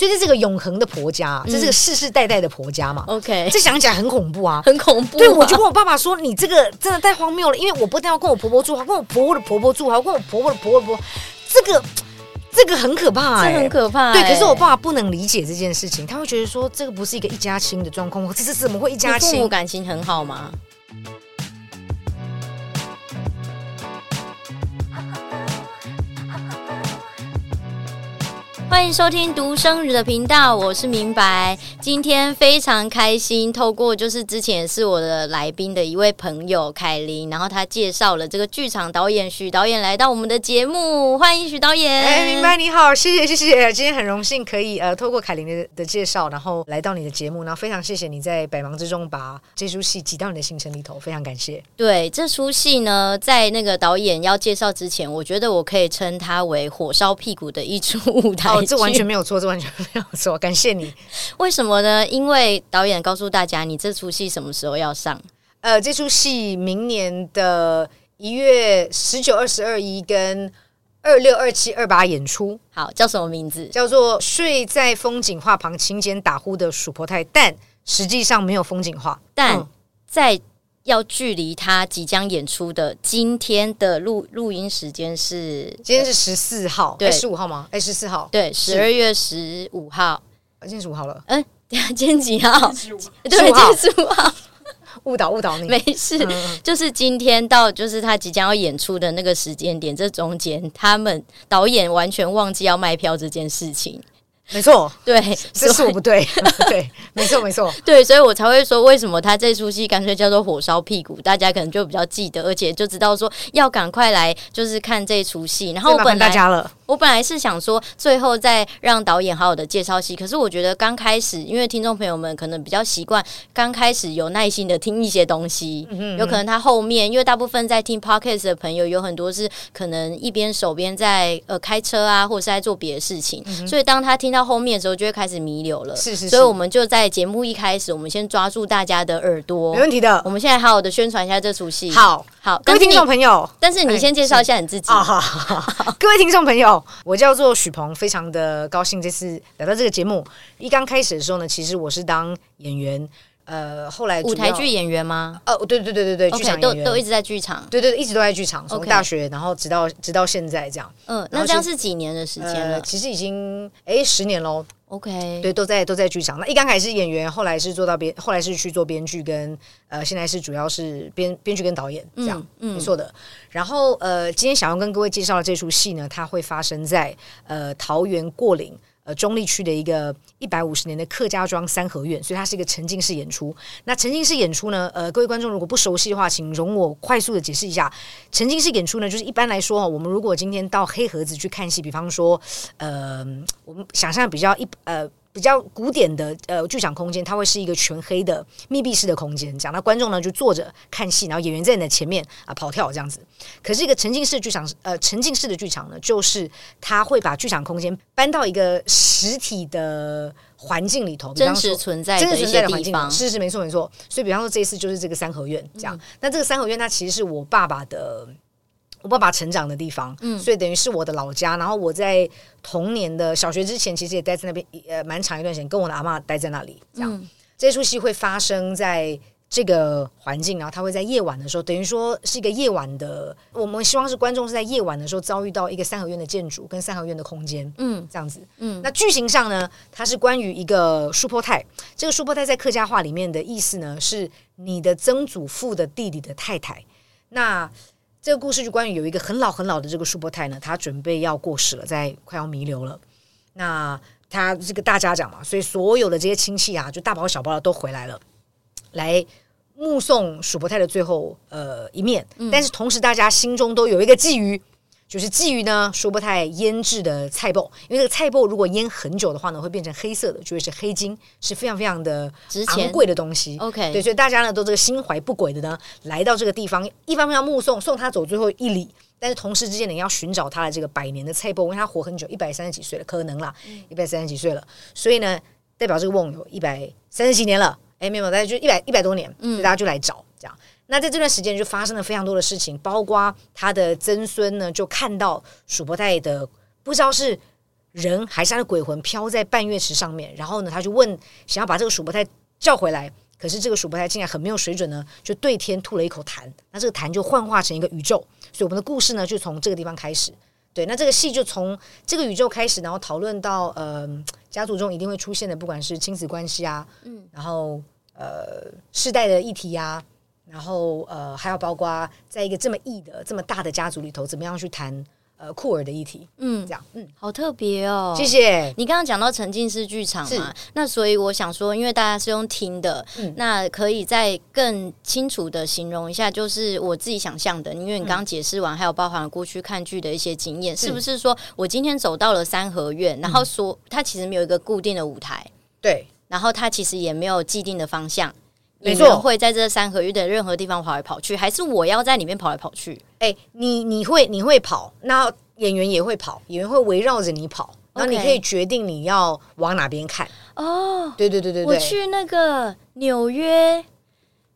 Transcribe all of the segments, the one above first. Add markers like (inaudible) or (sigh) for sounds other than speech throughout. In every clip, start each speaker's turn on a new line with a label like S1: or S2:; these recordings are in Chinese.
S1: 所以这是个永恒的婆家，这是个世世代代的婆家嘛。
S2: OK，
S1: 这想起来很恐怖啊，
S2: 很恐怖。
S1: 对，我就跟我爸爸说，你这个真的太荒谬了，因为我不但要跟我婆婆住，还跟我婆婆的婆婆住，还要跟我婆婆的婆婆婆，这个这个很可怕，
S2: 这很可怕。
S1: 对，可是我爸爸不能理解这件事情，他会觉得说这个不是一个一家亲的状况，这是怎么会一家亲？
S2: 父母感情很好吗？欢迎收听独生女的频道，我是明白。今天非常开心，透过就是之前也是我的来宾的一位朋友凯琳，然后他介绍了这个剧场导演许导演来到我们的节目，欢迎许导演。
S1: 哎，明白你好，谢谢谢谢，今天很荣幸可以呃透过凯琳的的介绍，然后来到你的节目，然后非常谢谢你在百忙之中把这出戏挤到你的行程里头，非常感谢。
S2: 对，这出戏呢，在那个导演要介绍之前，我觉得我可以称它为火烧屁股的一出舞台。
S1: 这完全 (laughs) 没有错，这完全没有错。感谢你。
S2: 为什么呢？因为导演告诉大家，你这出戏什么时候要上？
S1: 呃，这出戏明年的一月十九、二十二、一跟二六、二七、二八演出。
S2: 好，叫什么名字？
S1: 叫做《睡在风景画旁，勤俭打呼的鼠婆太》，但实际上没有风景画，
S2: 但在。嗯要距离他即将演出的今天的录录音时间是
S1: 今天是十四号，对，十五号吗？哎，十四号，
S2: 对，十二月十五号，
S1: 今天十五号了。
S2: 嗯，(laughs) 今天几号？
S1: 十五号，
S2: 对，今天十五号。
S1: 误导误导你，
S2: 没事，就是今天到就是他即将要演出的那个时间点，这中间他们导演完全忘记要卖票这件事情。
S1: 没错，
S2: 对，
S1: 这是我不对，(laughs) 对，没错，没错，(laughs)
S2: 对，所以我才会说，为什么他这出戏干脆叫做火烧屁股，大家可能就比较记得，而且就知道说要赶快来，就是看这出戏。然后我本来大家了，我本来是想说最后再让导演好好的介绍戏，可是我觉得刚开始，因为听众朋友们可能比较习惯刚开始有耐心的听一些东西，嗯嗯有可能他后面，因为大部分在听 podcast 的朋友有很多是可能一边手边在呃开车啊，或者是在做别的事情，嗯、所以当他听到。到后面的时候就会开始弥留了，
S1: 是是是，
S2: 所以我们就在节目一开始，我们先抓住大家的耳朵，
S1: 没问题的。
S2: 我们现在好好的宣传一下这出戏，
S1: 好好，各位听众朋友，
S2: 但是你先介绍一下你自己。
S1: 好好好，(laughs) 各位听众朋友，我叫做许鹏，非常的高兴这次来到这个节目。一刚开始的时候呢，其实我是当演员。呃，后来
S2: 舞台剧演员吗？
S1: 呃，对对对对对，剧场
S2: 都都一直在剧场，
S1: 对对，一直都在剧场，从大学然后直到直到现在这样。
S2: 嗯，那这样是几年的时间了？
S1: 其实已经哎十年喽。
S2: OK，
S1: 对，都在都在剧场。那一刚开始是演员，后来是做到编，后来是去做编剧跟呃，现在是主要是编编剧跟导演这样，嗯，没错的。然后呃，今天想要跟各位介绍的这出戏呢，它会发生在呃桃园过岭。中立区的一个一百五十年的客家庄三合院，所以它是一个沉浸式演出。那沉浸式演出呢？呃，各位观众如果不熟悉的话，请容我快速的解释一下。沉浸式演出呢，就是一般来说，我们如果今天到黑盒子去看戏，比方说，呃，我们想象比较一呃。比较古典的呃剧场空间，它会是一个全黑的密闭式的空间，这样，那观众呢就坐着看戏，然后演员在你的前面啊跑跳这样子。可是一个沉浸式剧场，呃，沉浸式的剧场呢，就是它会把剧场空间搬到一个实体的环境里头，
S2: 真实存在的一些地方。
S1: 是是没错没错。所以比方说这一次就是这个三合院这样，嗯、那这个三合院它其实是我爸爸的。我爸爸成长的地方，嗯，所以等于是我的老家。然后我在童年的小学之前，其实也待在那边，呃，蛮长一段时间，跟我的阿嬷待在那里。这样，嗯、这出戏会发生在这个环境，然后他会在夜晚的时候，等于说是一个夜晚的。我们希望是观众是在夜晚的时候遭遇到一个三合院的建筑跟三合院的空间，嗯，这样子，嗯。那剧情上呢，它是关于一个叔婆太。这个叔婆太在客家话里面的意思呢，是你的曾祖父的弟弟的太太。那这个故事就关于有一个很老很老的这个叔伯太呢，他准备要过世了，在快要弥留了。那他这个大家长嘛，所以所有的这些亲戚啊，就大包小包的都回来了，来目送叔伯泰的最后呃一面。嗯、但是同时，大家心中都有一个觊觎。就是基于呢，说不太腌制的菜脯，因为这个菜脯如果腌很久的话呢，会变成黑色的，就会是黑金，是非常非常的昂贵的东西。
S2: OK，
S1: 对，所以大家呢都这个心怀不轨的呢，来到这个地方，一方面要目送送他走最后一里，但是同时之间呢要寻找他的这个百年的菜脯，因为他活很久，一百三十几岁了，可能啦，一百三十几岁了，所以呢代表这个瓮有一百三十几年了，哎，没有，大家就一百一百多年，所以大家就来找这样。那在这段时间就发生了非常多的事情，包括他的曾孙呢，就看到鼠伯太的不知道是人还是他的鬼魂飘在半月池上面，然后呢，他就问想要把这个鼠伯太叫回来，可是这个鼠伯太竟然很没有水准呢，就对天吐了一口痰，那这个痰就幻化成一个宇宙，所以我们的故事呢就从这个地方开始。对，那这个戏就从这个宇宙开始，然后讨论到呃家族中一定会出现的，不管是亲子关系啊，嗯，然后呃世代的议题呀，然后呃还要包括在一个这么异的这么大的家族里头，怎么样去谈。呃，酷儿的议题，嗯，这样，嗯，
S2: 好特别哦，
S1: 谢谢。
S2: 你刚刚讲到沉浸式剧场嘛，那所以我想说，因为大家是用听的，嗯，那可以再更清楚的形容一下，就是我自己想象的。因为你刚刚解释完，还有包含了过去看剧的一些经验，是不是说我今天走到了三合院，然后说它其实没有一个固定的舞台，
S1: 对，
S2: 然后它其实也没有既定的方向，没错，会在这三合院的任何地方跑来跑去，还是我要在里面跑来跑去？
S1: 哎，你你会你会跑，那演员也会跑，演员会围绕着你跑，然后你可以决定你要往哪边看。哦，对对对对对，
S2: 我去那个纽约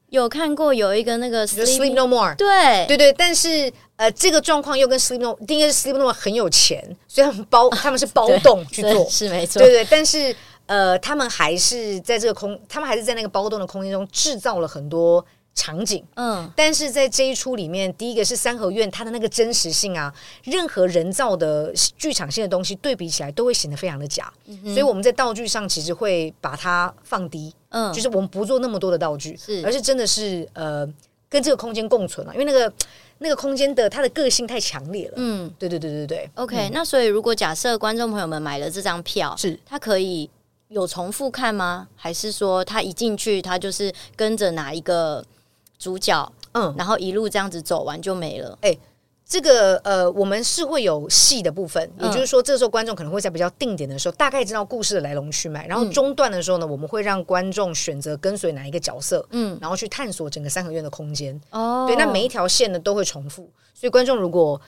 S2: 有看过有一个那个
S1: Sleep No More，
S2: 对。
S1: 对对，但是呃，这个状况又跟 Sleep No，第一个是 Sleep No More 很有钱，所以他们包 (laughs) 他们是包栋去做，
S2: 是没错，
S1: 对对，但是呃，他们还是在这个空，他们还是在那个包栋的空间中制造了很多。场景，嗯，但是在这一出里面，第一个是三合院，它的那个真实性啊，任何人造的剧场性的东西对比起来，都会显得非常的假。嗯、所以我们在道具上其实会把它放低，嗯，就是我们不做那么多的道具，是，而是真的是呃，跟这个空间共存了，因为那个那个空间的它的个性太强烈了。嗯，对对对对对。
S2: OK，
S1: 嗯、
S2: 那所以如果假设观众朋友们买了这张票，是它可以有重复看吗？还是说他一进去他就是跟着哪一个？主角，嗯，然后一路这样子走完就没了。
S1: 哎，这个呃，我们是会有戏的部分，也就是说，这时候观众可能会在比较定点的时候，大概知道故事的来龙去脉。然后中段的时候呢，我们会让观众选择跟随哪一个角色，嗯，然后去探索整个三合院的空间。哦，对，那每一条线呢都会重复，所以观众如果。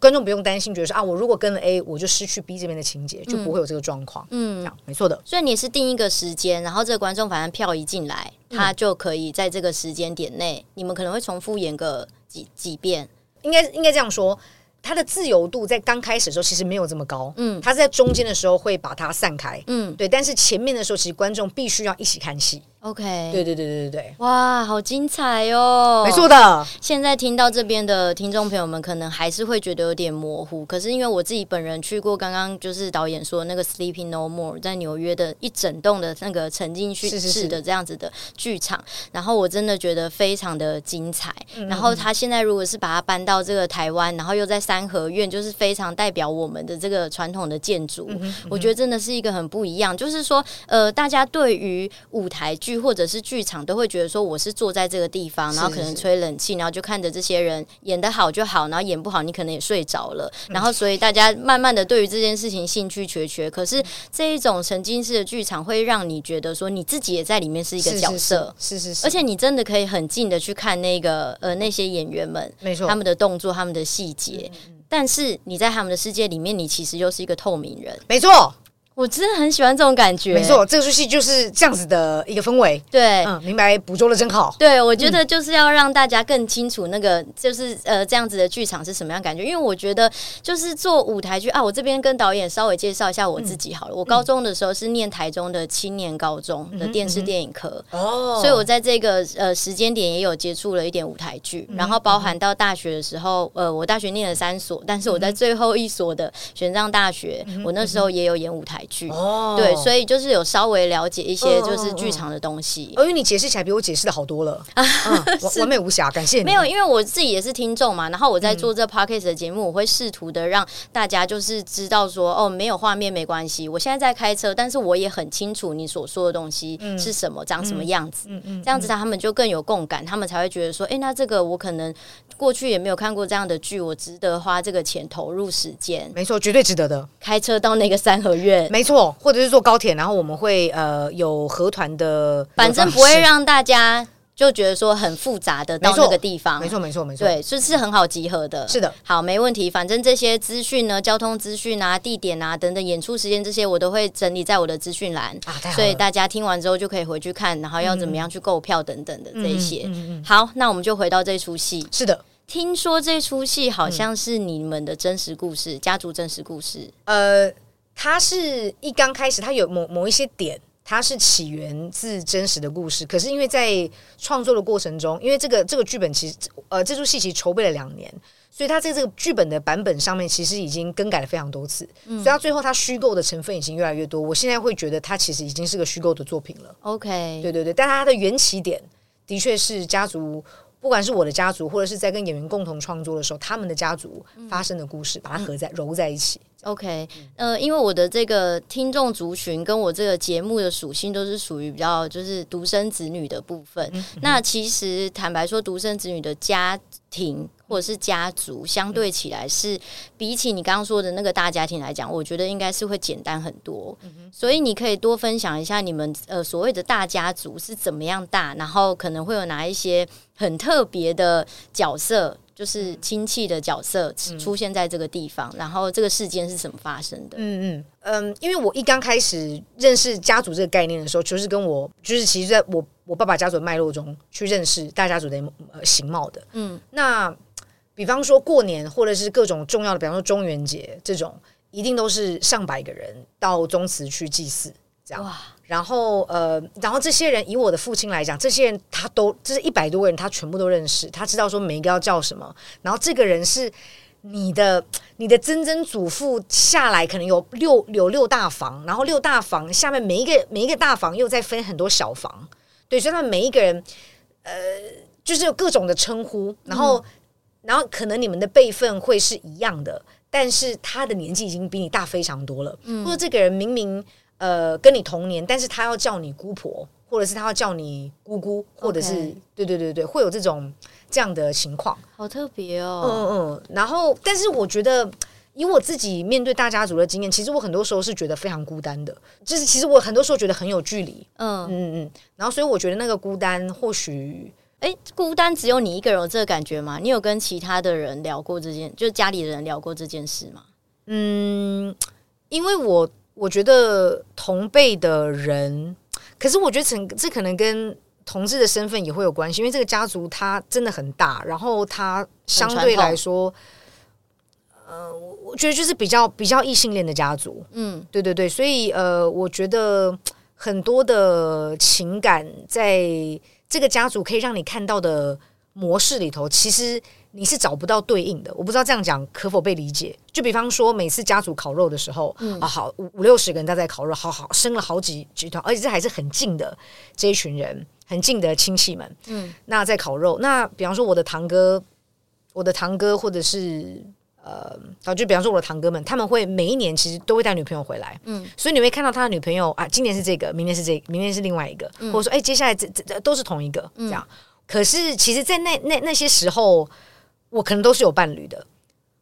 S1: 观众不用担心，觉得说啊，我如果跟了 A，我就失去 B 这边的情节，就不会有这个状况。嗯，这样没错的。
S2: 所以你是定一个时间，然后这个观众反正票一进来，他就可以在这个时间点内，你们可能会重复演个几几遍。
S1: 应该应该这样说，他的自由度在刚开始的时候其实没有这么高。嗯，他在中间的时候会把它散开。嗯，对。但是前面的时候，其实观众必须要一起看戏。
S2: OK，
S1: 对对对对对
S2: 哇，好精彩哦！
S1: 没错的。
S2: 现在听到这边的听众朋友们，可能还是会觉得有点模糊。可是因为我自己本人去过，刚刚就是导演说那个 Sleeping No More 在纽约的一整栋的那个沉浸式的这样子的剧场，是是是，然后我真的觉得非常的精彩。然后他现在如果是把它搬到这个台湾，然后又在三合院，就是非常代表我们的这个传统的建筑，嗯嗯，我觉得真的是一个很不一样。就是说，呃，大家对于舞台剧。或者是剧场都会觉得说，我是坐在这个地方，然后可能吹冷气，然后就看着这些人演得好就好，然后演不好你可能也睡着了，然后所以大家慢慢的对于这件事情兴趣缺缺。可是这一种沉浸式的剧场会让你觉得说，你自己也在里面是一个角色，
S1: 是是是，
S2: 而且你真的可以很近的去看那个呃那些演员们，没错，他们的动作、他们的细节，但是你在他们的世界里面，你其实就是一个透明人，
S1: 没错。
S2: 我真的很喜欢这种感觉，
S1: 没错，这个出戏就是这样子的一个氛围。
S2: 对，
S1: 嗯，明白，捕捉的真好。
S2: 对，我觉得就是要让大家更清楚那个，就是呃，这样子的剧场是什么样感觉。因为我觉得就是做舞台剧啊，我这边跟导演稍微介绍一下我自己好了。我高中的时候是念台中的青年高中的电视电影科，哦，所以我在这个呃时间点也有接触了一点舞台剧，然后包含到大学的时候，呃，我大学念了三所，但是我在最后一所的玄奘大学，我那时候也有演舞台。剧哦，对，所以就是有稍微了解一些就是剧场的东西。
S1: 哦，因为你解释起来比我解释的好多了啊，(laughs) (laughs) 完美无瑕，感谢你。
S2: 没有，因为我自己也是听众嘛，然后我在做这 podcast 的节目，我会试图的让大家就是知道说，哦，没有画面没关系，我现在在开车，但是我也很清楚你所说的东西是什么，长什么样子，嗯嗯，这样子他们就更有共感，他们才会觉得说，哎，那这个我可能过去也没有看过这样的剧，我值得花这个钱投入时间。
S1: 没错，绝对值得的。
S2: 开车到那个三合院。
S1: 没错，或者是坐高铁，然后我们会呃有合团的，
S2: 反正不会让大家就觉得说很复杂的到那个地方。
S1: 没错，没错，没错，
S2: 对，就是很好集合的。
S1: 是的，
S2: 好，没问题。反正这些资讯呢，交通资讯啊、地点啊等等，演出时间这些，我都会整理在我的资讯栏啊。所以大家听完之后就可以回去看，然后要怎么样去购票等等的这一些。好，那我们就回到这出戏。
S1: 是的。
S2: 听说这出戏好像是你们的真实故事，嗯、家族真实故事。
S1: 呃，它是一刚开始，它有某某一些点，它是起源自真实的故事。可是因为在创作的过程中，因为这个这个剧本其实呃这出戏其实筹备了两年，所以它在这个剧本的版本上面其实已经更改了非常多次。嗯，所以它最后它虚构的成分已经越来越多。我现在会觉得它其实已经是个虚构的作品了。
S2: OK，
S1: 对对对，但它的缘起点的确是家族。不管是我的家族，或者是在跟演员共同创作的时候，他们的家族发生的故事，把它合在揉在一起。
S2: OK，呃，因为我的这个听众族群跟我这个节目的属性都是属于比较就是独生子女的部分。嗯、那其实坦白说，独生子女的家庭或者是家族，相对起来是比起你刚刚说的那个大家庭来讲，我觉得应该是会简单很多。嗯、所以你可以多分享一下你们呃所谓的大家族是怎么样大，然后可能会有哪一些很特别的角色。就是亲戚的角色出现在这个地方，嗯、然后这个事件是怎么发生的？
S1: 嗯嗯嗯，因为我一刚开始认识家族这个概念的时候，就是跟我就是其实在我我爸爸家族的脉络中去认识大家族的呃形貌的。嗯，那比方说过年或者是各种重要的，比方说中元节这种，一定都是上百个人到宗祠去祭祀，这样。哇然后呃，然后这些人以我的父亲来讲，这些人他都这是一百多个人，他全部都认识，他知道说每一个要叫什么。然后这个人是你的你的曾曾祖父下来，可能有六有六大房，然后六大房下面每一个每一个大房又再分很多小房，对，所以他们每一个人呃，就是有各种的称呼，然后、嗯、然后可能你们的辈分会是一样的，但是他的年纪已经比你大非常多了，嗯、或者这个人明明。呃，跟你同年，但是他要叫你姑婆，或者是他要叫你姑姑，或者是.对对对对，会有这种这样的情况，
S2: 好特别哦。
S1: 嗯嗯，然后，但是我觉得以我自己面对大家族的经验，其实我很多时候是觉得非常孤单的，就是其实我很多时候觉得很有距离。嗯嗯嗯，然后所以我觉得那个孤单，或许，
S2: 哎，孤单只有你一个人有这个感觉吗？你有跟其他的人聊过这件，就是家里的人聊过这件事吗？
S1: 嗯，因为我。我觉得同辈的人，可是我觉得这这可能跟同志的身份也会有关系，因为这个家族它真的很大，然后它相对来说，呃，我觉得就是比较比较异性恋的家族，嗯，对对对，所以呃，我觉得很多的情感在这个家族可以让你看到的模式里头，其实。你是找不到对应的，我不知道这样讲可否被理解。就比方说，每次家族烤肉的时候，嗯、啊，好五五六十个人都在烤肉，好好生了好几集团，而且这还是很近的这一群人，很近的亲戚们。嗯，那在烤肉，那比方说我的堂哥，我的堂哥，或者是呃，啊，就比方说我的堂哥们，他们会每一年其实都会带女朋友回来。嗯，所以你会看到他的女朋友啊，今年是这个，明年是这个，明年是另外一个，嗯、或者说，哎、欸，接下来这这这都是同一个这样。嗯、可是，其实，在那那那些时候。我可能都是有伴侣的，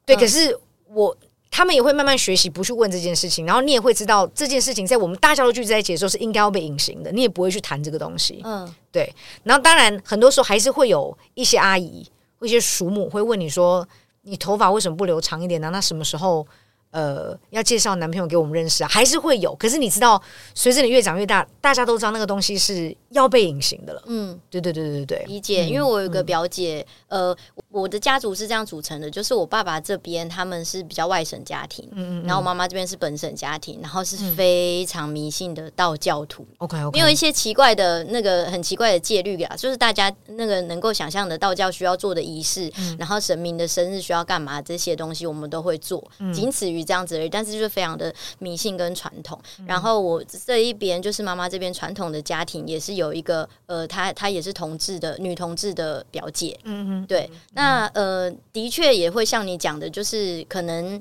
S1: 对，嗯、可是我他们也会慢慢学习不去问这件事情，然后你也会知道这件事情在我们大家都聚在一起的时候是应该要被隐形的，你也不会去谈这个东西，嗯，对。然后当然很多时候还是会有一些阿姨、一些叔母会问你说：“你头发为什么不留长一点呢？那什么时候？”呃，要介绍男朋友给我们认识啊，还是会有。可是你知道，随着你越长越大，大家都知道那个东西是要被隐形的了。嗯，对对对对对，
S2: 理解。因为我有个表姐，嗯、呃，我的家族是这样组成的，就是我爸爸这边他们是比较外省家庭，嗯，嗯嗯，然后我妈妈这边是本省家庭，然后是非常迷信的道教徒。OK 没有一些奇怪的那个很奇怪的戒律啊，就是大家那个能够想象的道教需要做的仪式，嗯、然后神明的生日需要干嘛这些东西，我们都会做，嗯、仅此于。这样子而已，但是就是非常的迷信跟传统。嗯、然后我这一边就是妈妈这边传统的家庭，也是有一个呃，她她也是同志的女同志的表姐。嗯嗯，对，嗯、那呃，的确也会像你讲的，就是可能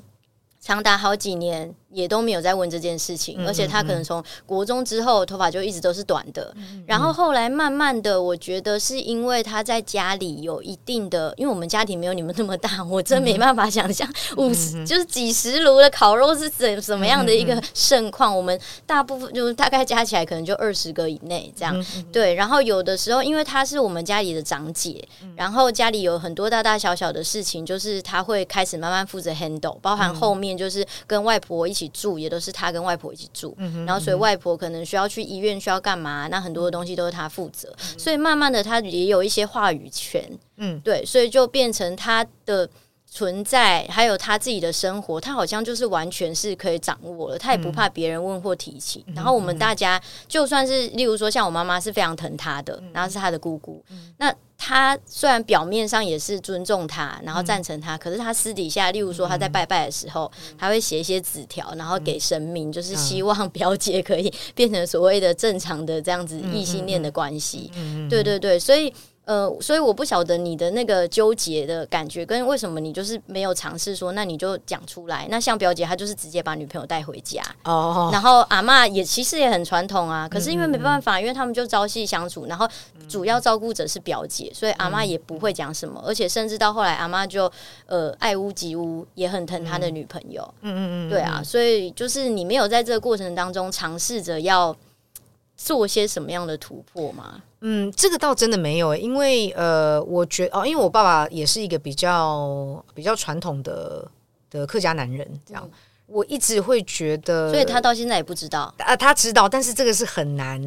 S2: 长达好几年。也都没有在问这件事情，而且他可能从国中之后头发就一直都是短的，然后后来慢慢的，我觉得是因为他在家里有一定的，因为我们家庭没有你们那么大，我真没办法想象五十就是几十炉的烤肉是怎怎么样的一个盛况。我们大部分就是大概加起来可能就二十个以内这样，对。然后有的时候，因为他是我们家里的长姐，然后家里有很多大大小小的事情，就是他会开始慢慢负责 handle，包含后面就是跟外婆一起。住也都是他跟外婆一起住，嗯，然后所以外婆可能需要去医院，需要干嘛，那很多的东西都是他负责，嗯，所以慢慢的他也有一些话语权，嗯，对，所以就变成他的存在，还有他自己的生活，他好像就是完全是可以掌握了，他也不怕别人问或提起。嗯、然后我们大家就算是，例如说像我妈妈是非常疼他的，嗯、然后是他的姑姑，嗯、那他虽然表面上也是尊重他，然后赞成他，嗯、可是他私底下，例如说他在拜拜的时候，嗯、他会写一些纸条，然后给神明，嗯、就是希望表姐可以 (laughs) 变成所谓的正常的这样子异性恋的关系。嗯、对对对，所以。呃，所以我不晓得你的那个纠结的感觉，跟为什么你就是没有尝试说，那你就讲出来。那像表姐她就是直接把女朋友带回家，哦，然后阿嬷也其实也很传统啊，可是因为没办法，因为他们就朝夕相处，然后主要照顾者是表姐，所以阿嬷也不会讲什么，而且甚至到后来阿嬷就呃爱屋及乌，也很疼她的女朋友，嗯嗯嗯，对啊，所以就是你没有在这个过程当中尝试着要做些什么样的突破吗？
S1: 嗯，这个倒真的没有，因为呃，我觉得哦，因为我爸爸也是一个比较比较传统的的客家男人，这样，嗯、我一直会觉得，
S2: 所以他到现在也不知道
S1: 啊，他知道，但是这个是很难。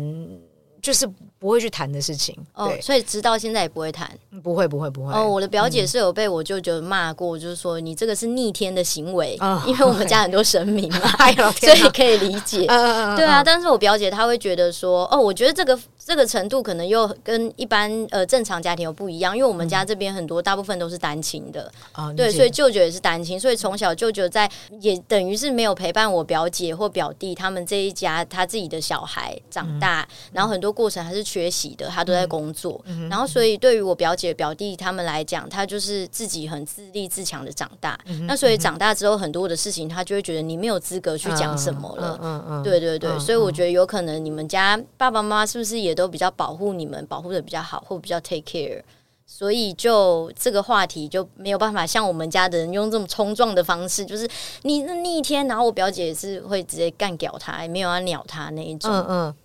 S1: 就是不会去谈的事情
S2: 哦，所以直到现在也不会谈，
S1: 不会不会不会。
S2: 哦。我的表姐是有被我舅舅骂过，就是说你这个是逆天的行为，(laughs) 因为我们家很多神明嘛，(laughs) (laughs) 所以可以理解。对啊，但是我表姐她会觉得说，哦，我觉得这个这个程度可能又跟一般呃正常家庭又不一样，因为我们家这边很多大部分都是单亲的，对，所以舅舅也是单亲，所以从小舅舅在也等于是没有陪伴我表姐或表弟他们这一家他自己的小孩长大，然后很多。过程还是缺席的，他都在工作，嗯、然后所以对于我表姐表弟他们来讲，他就是自己很自立自强的长大。嗯、那所以长大之后，很多的事情他就会觉得你没有资格去讲什么了。嗯嗯嗯、对对对，嗯、所以我觉得有可能你们家爸爸妈妈是不是也都比较保护你们，保护的比较好，或比较 take care，所以就这个话题就没有办法像我们家的人用这么冲撞的方式，就是你那一天，然后我表姐也是会直接干掉他，也没有要鸟他那一种。嗯嗯。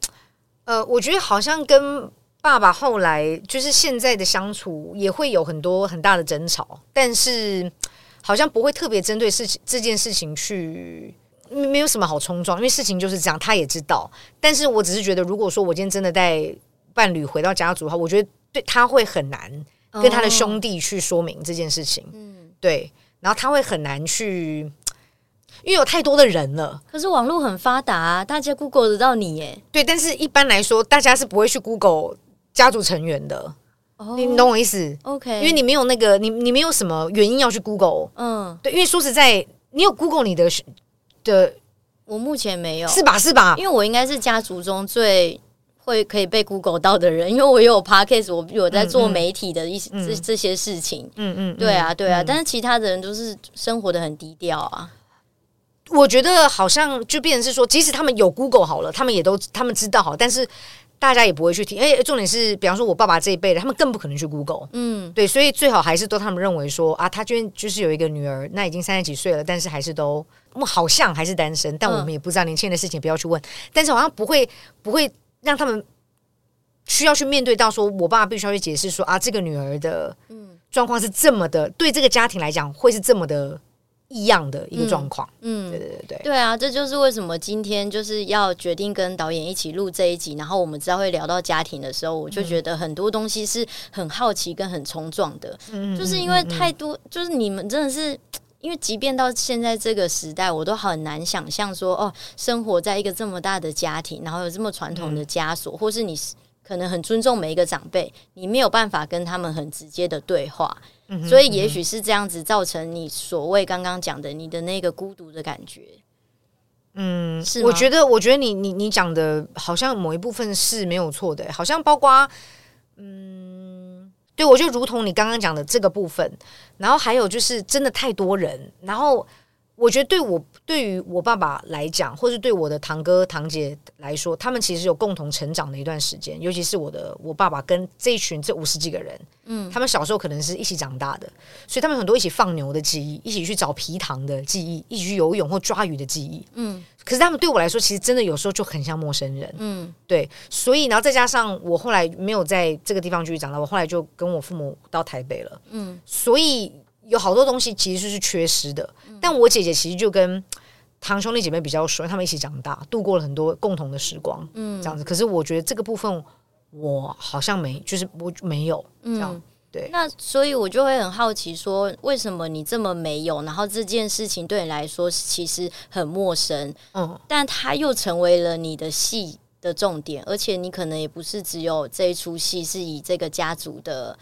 S1: 呃，我觉得好像跟爸爸后来就是现在的相处也会有很多很大的争吵，但是好像不会特别针对事情这件事情去，没有什么好冲撞，因为事情就是这样，他也知道。但是我只是觉得，如果说我今天真的带伴侣回到家族的话，我觉得对他会很难跟他的兄弟去说明这件事情。嗯，对，然后他会很难去。因为有太多的人了，
S2: 可是网络很发达啊，大家 Google 得到你耶。
S1: 对，但是一般来说，大家是不会去 Google 家族成员的。Oh, 你懂我意思
S2: ？OK，
S1: 因为你没有那个，你你没有什么原因要去 Google。嗯，对，因为说实在，你有 Google 你的的，
S2: 我目前没有，
S1: 是吧？是吧？
S2: 因为我应该是家族中最会可以被 Google 到的人，因为我有 Podcast，我有在做媒体的一些、嗯嗯、这这些事情。嗯嗯，对啊，对啊，嗯、但是其他的人都是生活的很低调啊。
S1: 我觉得好像就变成是说，即使他们有 Google 好了，他们也都他们知道好，但是大家也不会去听。哎，重点是，比方说我爸爸这一辈的，他们更不可能去 Google。嗯，对，所以最好还是都他们认为说啊，他居然就是有一个女儿，那已经三十几岁了，但是还是都好像还是单身，但我们也不知道年轻人的事情，不要去问。但是好像不会不会让他们需要去面对到说，我爸爸必须要去解释说啊，这个女儿的状况是这么的，对这个家庭来讲会是这么的。一样的一个状况，嗯，对对对对，
S2: 对啊，这就是为什么今天就是要决定跟导演一起录这一集，然后我们知道会聊到家庭的时候，我就觉得很多东西是很好奇跟很冲撞的，嗯，就是因为太多，就是你们真的是，因为即便到现在这个时代，我都很难想象说，哦，生活在一个这么大的家庭，然后有这么传统的枷锁，或是你可能很尊重每一个长辈，你没有办法跟他们很直接的对话。所以，也许是这样子造成你所谓刚刚讲的你的那个孤独的感觉。
S1: 嗯，是？我觉得，我觉得你你你讲的好像某一部分是没有错的，好像包括，嗯，对，我就如同你刚刚讲的这个部分，然后还有就是真的太多人，然后我觉得对我。对于我爸爸来讲，或是对我的堂哥堂姐来说，他们其实有共同成长的一段时间。尤其是我的我爸爸跟这一群这五十几个人，嗯，他们小时候可能是一起长大的，所以他们很多一起放牛的记忆，一起去找皮糖的记忆，一起去游泳或抓鱼的记忆，嗯。可是他们对我来说，其实真的有时候就很像陌生人，嗯，对。所以，然后再加上我后来没有在这个地方继续长大，我后来就跟我父母到台北了，嗯。所以有好多东西其实是缺失的。但我姐姐其实就跟 (tsk) 堂兄弟姐妹比较熟，他们一起长大，度过了很多共同的时光，嗯，这样子。可是我觉得这个部分我好像没，就是我没有这样，对，
S2: 那所以我就会很好奇，说为什么你这么没有，然后这件事情对你来说其实很陌生，嗯，但它又成为了你的戏的重点，而且你可能也不是只有这一出戏是以这个家族的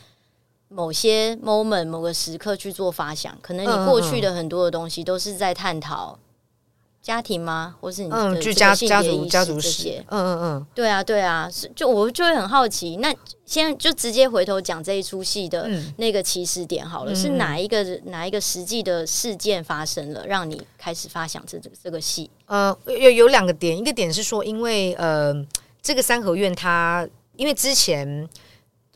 S2: 某些 moment 某个时刻去做发想，可能你过去的很多的东西都是在探讨。家庭吗？或是你的
S1: 就家家族家族史？嗯嗯嗯，
S2: 对啊对啊，就我就会很好奇。那现在就直接回头讲这一出戏的那个起始点好了，嗯、是哪一个哪一个实际的事件发生了，让你开始发想这这个戏？
S1: 呃，有有两个点，一个点是说，因为呃，这个三合院它因为之前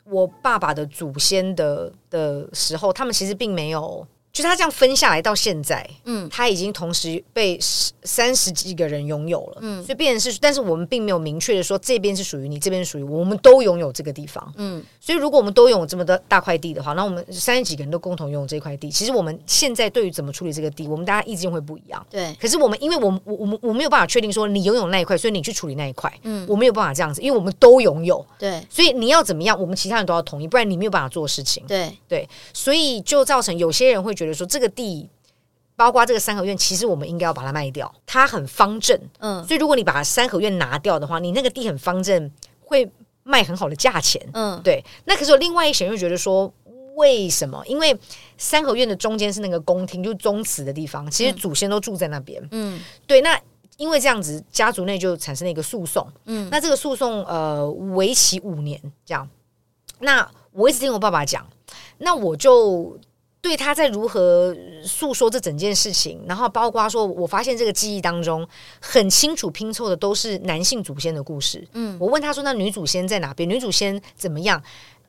S1: 我爸爸的祖先的的时候，他们其实并没有。就他这样分下来到现在，嗯，他已经同时被三十几个人拥有了，嗯，所以变成是，但是我们并没有明确的说这边是属于你，这边属于我，我们都拥有这个地方，嗯，所以如果我们都拥有这么多大块地的话，那我们三十几个人都共同拥有这块地，其实我们现在对于怎么处理这个地，我们大家意见会不一样，
S2: 对。
S1: 可是我们因为我们我我们我没有办法确定说你拥有那一块，所以你去处理那一块，嗯，我没有办法这样子，因为我们都拥有，
S2: 对，
S1: 所以你要怎么样，我们其他人都要同意，不然你没有办法做事情，
S2: 对。
S1: 对，所以就造成有些人会觉得说这个地。包括这个三合院，其实我们应该要把它卖掉。它很方正，嗯，所以如果你把三合院拿掉的话，你那个地很方正，会卖很好的价钱，嗯，对。那可是有另外一些人又觉得说，为什么？因为三合院的中间是那个宫廷，就是宗祠的地方，其实祖先都住在那边，嗯，对。那因为这样子，家族内就产生了一个诉讼，嗯，那这个诉讼呃为期五年，这样。那我一直听我爸爸讲，那我就。对，他在如何诉说这整件事情，然后包括说，我发现这个记忆当中很清楚拼凑的都是男性祖先的故事。嗯，我问他说：“那女祖先在哪边？女祖先怎么样？”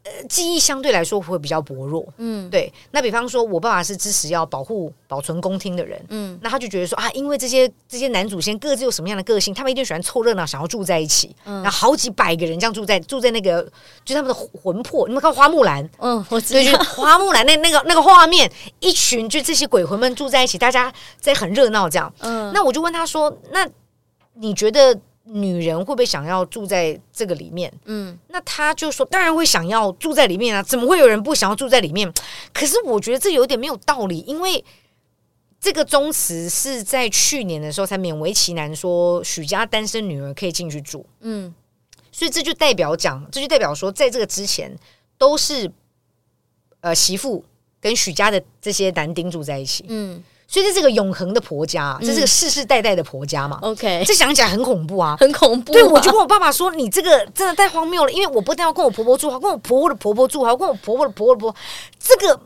S1: 呃，记忆相对来说会比较薄弱，嗯，对。那比方说，我爸爸是支持要保护、保存宫厅的人，嗯，那他就觉得说啊，因为这些这些男祖先各自有什么样的个性，他们一定喜欢凑热闹，想要住在一起，嗯，然后好几百个人这样住在住在那个，就他们的魂魄。你们看花木兰，嗯，我知道，就花木兰那那个那个画面，一群就这些鬼魂们住在一起，大家在很热闹这样，嗯，那我就问他说，那你觉得？女人会不会想要住在这个里面？嗯，那他就说，当然会想要住在里面啊！怎么会有人不想要住在里面？可是我觉得这有点没有道理，因为这个宗祠是在去年的时候才勉为其难说许家单身女儿可以进去住，嗯，所以这就代表讲，这就代表说，在这个之前都是呃媳妇跟许家的这些男丁住在一起，嗯。所以这是个永恒的婆家，这是个世世代代的婆家嘛？OK，这想起来很恐怖啊，
S2: 很恐怖。
S1: 对，我就跟我爸爸说：“你这个真的太荒谬了，因为我不但要跟我婆婆住，还跟我婆婆的婆婆住，还要跟我婆婆的婆婆的婆婆，这个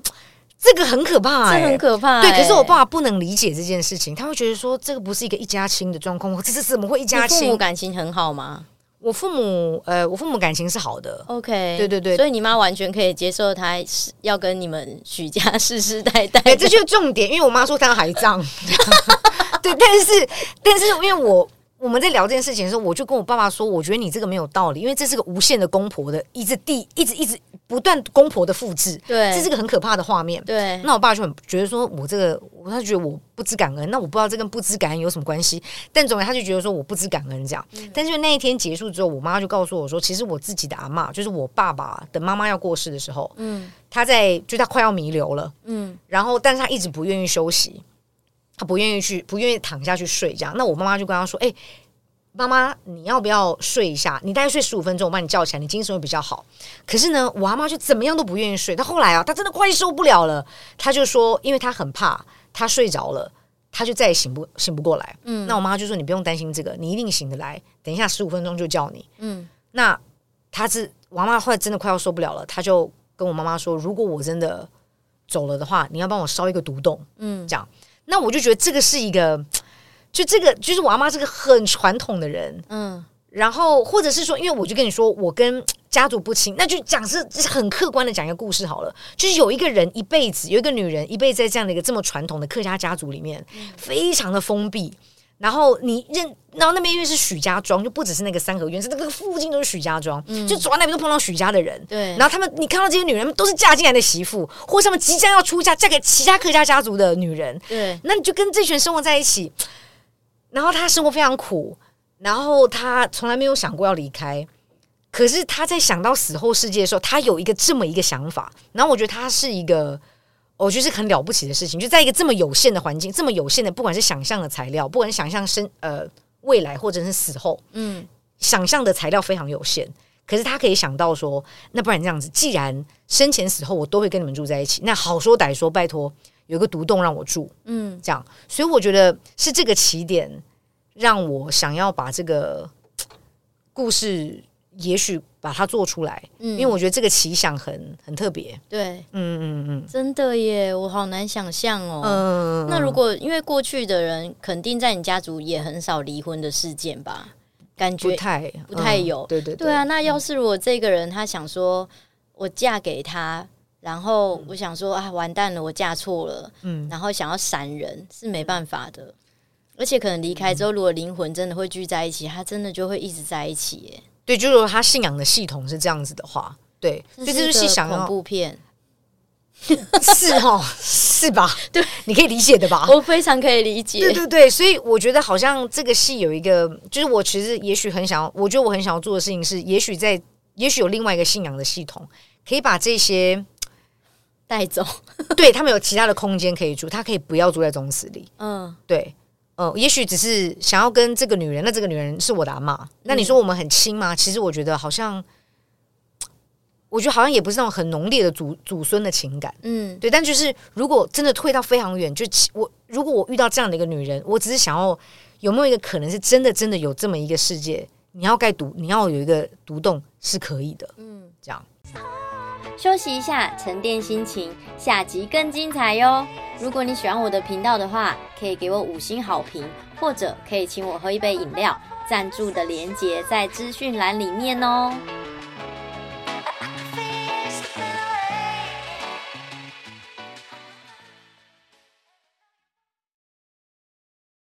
S1: 这个很可怕，
S2: 这很可怕。”
S1: 对，可是我爸爸不能理解这件事情，他会觉得说这个不是一个一家亲的状况，这是怎么会一家亲？
S2: 父母感情很好吗？
S1: 我父母，呃，我父母感情是好的。
S2: OK，
S1: 对对对，
S2: 所以你妈完全可以接受他是要跟你们许家世世代代。
S1: 对，这就是重点，因为我妈说她要海葬。(laughs) 对，但是但是因为我我们在聊这件事情的时候，我就跟我爸爸说，我觉得你这个没有道理，因为这是个无限的公婆的一直地一直一直不断公婆的复制，
S2: 对，
S1: 这是个很可怕的画面。
S2: 对，
S1: 那我爸就很觉得说我这个，他觉得我。不知感恩，那我不知道这跟不知感恩有什么关系。但总之，他就觉得说我不知感恩这样。嗯、但是那一天结束之后，我妈就告诉我说，其实我自己的阿嬷，就是我爸爸的妈妈要过世的时候，嗯，他在就他快要弥留了，嗯，然后但是他一直不愿意休息，他不愿意去，不愿意躺下去睡这样。那我妈妈就跟他说：“哎、欸，妈妈，你要不要睡一下？你大概睡十五分钟，我把你叫起来，你精神会比较好。”可是呢，我阿妈就怎么样都不愿意睡。她后来啊，她真的快受不了了，她就说，因为她很怕。她睡着了，她就再也醒不醒不过来。嗯，那我妈就说：“你不用担心这个，你一定醒得来。等一下十五分钟就叫你。”嗯，那她是我妈妈后来真的快要受不了了，她就跟我妈妈说：“如果我真的走了的话，你要帮我烧一个独栋。”嗯，这样。那我就觉得这个是一个，就这个就是我阿妈是个很传统的人。嗯，然后或者是说，因为我就跟你说，我跟。家族不亲，那就讲是是很客观的讲一个故事好了。就是有一个人一辈子，有一个女人一辈子在这样的一个这么传统的客家家族里面，嗯、非常的封闭。然后你认，然后那边因为是许家庄，就不只是那个三合院，是那个附近都是许家庄，嗯、就走到那边都碰到许家的人。对，然后他们，你看到这些女人都是嫁进来的媳妇，或者他们即将要出嫁，嫁给其他客家家族的女人。对，那你就跟这群生活在一起，然后他生活非常苦，然后他从来没有想过要离开。可是他在想到死后世界的时候，他有一个这么一个想法，然后我觉得他是一个，我觉得是很了不起的事情，就在一个这么有限的环境，这么有限的，不管是想象的材料，不管是想象生呃未来或者是死后，嗯，想象的材料非常有限，可是他可以想到说，那不然这样子，既然生前死后我都会跟你们住在一起，那好说歹说，拜托有个独栋让我住，嗯，这样，所以我觉得是这个起点让我想要把这个故事。也许把它做出来，嗯，因为我觉得这个奇想很很特别，
S2: 对，
S1: 嗯嗯嗯，
S2: 真的耶，我好难想象哦。嗯，那如果因为过去的人肯定在你家族也很少离婚的事件吧？感觉
S1: 不太
S2: 不太有，
S1: 对对
S2: 对啊。那要是如果这个人他想说我嫁给他，然后我想说啊完蛋了，我嫁错了，嗯，然后想要闪人是没办法的，而且可能离开之后，如果灵魂真的会聚在一起，他真的就会一直在一起耶。
S1: 对，就是说他信仰的系统是这样子的话，对，所以这就是想
S2: 恐怖片，(laughs)
S1: 是哦，是吧？对，你可以理解的吧？
S2: 我非常可以理解。
S1: 对对对，所以我觉得好像这个戏有一个，就是我其实也许很想要，我觉得我很想要做的事情是，也许在，也许有另外一个信仰的系统，可以把这些
S2: 带走，(laughs)
S1: 对他们有其他的空间可以住，他可以不要住在宗祠里，嗯，对。呃，也许只是想要跟这个女人，那这个女人是我的阿嬷。那你说我们很亲吗？其实我觉得好像，我觉得好像也不是那种很浓烈的祖祖孙的情感。嗯，对。但就是如果真的退到非常远，就我如果我遇到这样的一个女人，我只是想要有没有一个可能是真的真的有这么一个世界，你要盖独，你要有一个独栋是可以的。嗯，这样。
S2: 休息一下，沉淀心情，下集更精彩哟！如果你喜欢我的频道的话，可以给我五星好评，或者可以请我喝一杯饮料，赞助的连接在资讯栏里面哦。